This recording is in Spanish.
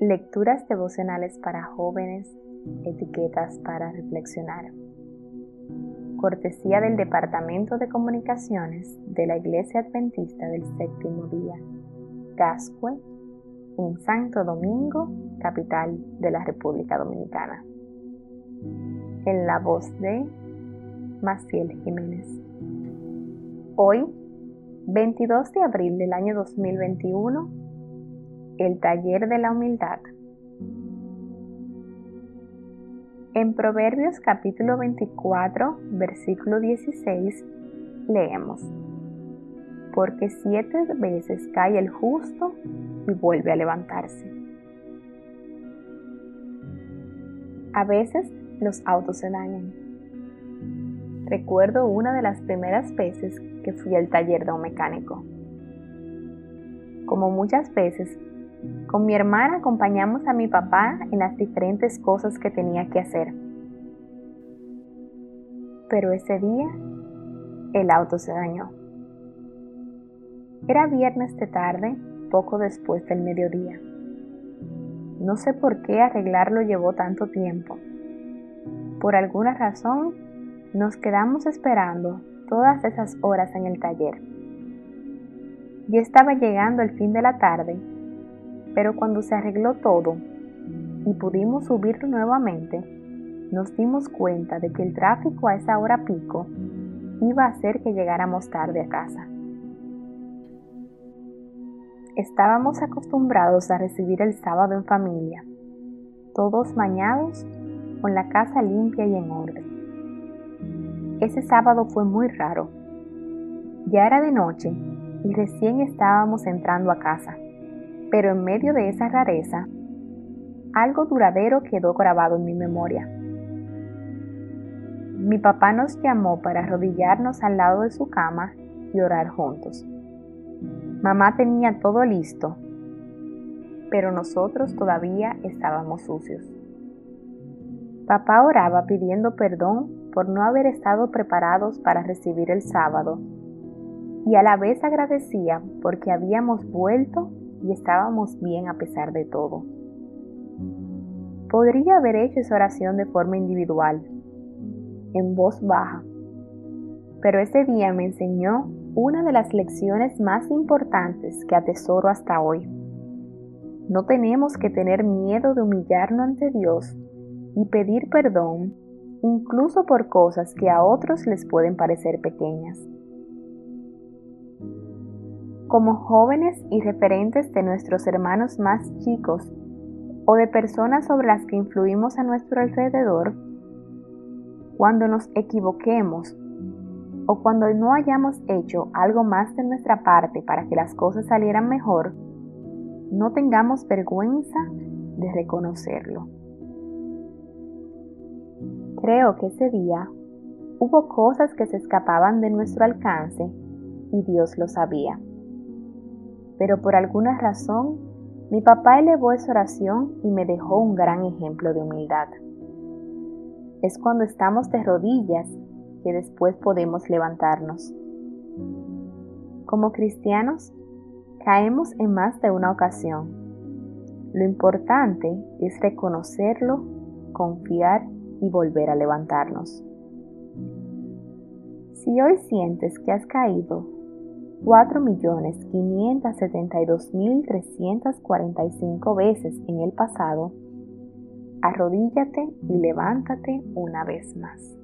Lecturas devocionales para jóvenes, etiquetas para reflexionar. Cortesía del Departamento de Comunicaciones de la Iglesia Adventista del Séptimo Día, Gascue, en Santo Domingo, capital de la República Dominicana. En la voz de Maciel Jiménez. Hoy, 22 de abril del año 2021, el taller de la humildad. En Proverbios capítulo 24, versículo 16, leemos, Porque siete veces cae el justo y vuelve a levantarse. A veces los autos se dañan. Recuerdo una de las primeras veces que fui al taller de un mecánico. Como muchas veces, con mi hermana acompañamos a mi papá en las diferentes cosas que tenía que hacer. Pero ese día el auto se dañó. Era viernes de tarde, poco después del mediodía. No sé por qué arreglarlo llevó tanto tiempo. Por alguna razón, nos quedamos esperando todas esas horas en el taller. Ya estaba llegando el fin de la tarde pero cuando se arregló todo y pudimos subir nuevamente, nos dimos cuenta de que el tráfico a esa hora pico iba a hacer que llegáramos tarde a casa. Estábamos acostumbrados a recibir el sábado en familia, todos mañados, con la casa limpia y en orden. Ese sábado fue muy raro. Ya era de noche y recién estábamos entrando a casa. Pero en medio de esa rareza, algo duradero quedó grabado en mi memoria. Mi papá nos llamó para arrodillarnos al lado de su cama y orar juntos. Mamá tenía todo listo, pero nosotros todavía estábamos sucios. Papá oraba pidiendo perdón por no haber estado preparados para recibir el sábado y a la vez agradecía porque habíamos vuelto y estábamos bien a pesar de todo. Podría haber hecho esa oración de forma individual, en voz baja, pero ese día me enseñó una de las lecciones más importantes que atesoro hasta hoy. No tenemos que tener miedo de humillarnos ante Dios y pedir perdón incluso por cosas que a otros les pueden parecer pequeñas como jóvenes y referentes de nuestros hermanos más chicos o de personas sobre las que influimos a nuestro alrededor, cuando nos equivoquemos o cuando no hayamos hecho algo más de nuestra parte para que las cosas salieran mejor, no tengamos vergüenza de reconocerlo. Creo que ese día hubo cosas que se escapaban de nuestro alcance y Dios lo sabía pero por alguna razón mi papá elevó esa oración y me dejó un gran ejemplo de humildad. Es cuando estamos de rodillas que después podemos levantarnos. Como cristianos, caemos en más de una ocasión. Lo importante es reconocerlo, confiar y volver a levantarnos. Si hoy sientes que has caído 4.572.345 veces en el pasado, arrodíllate y levántate una vez más.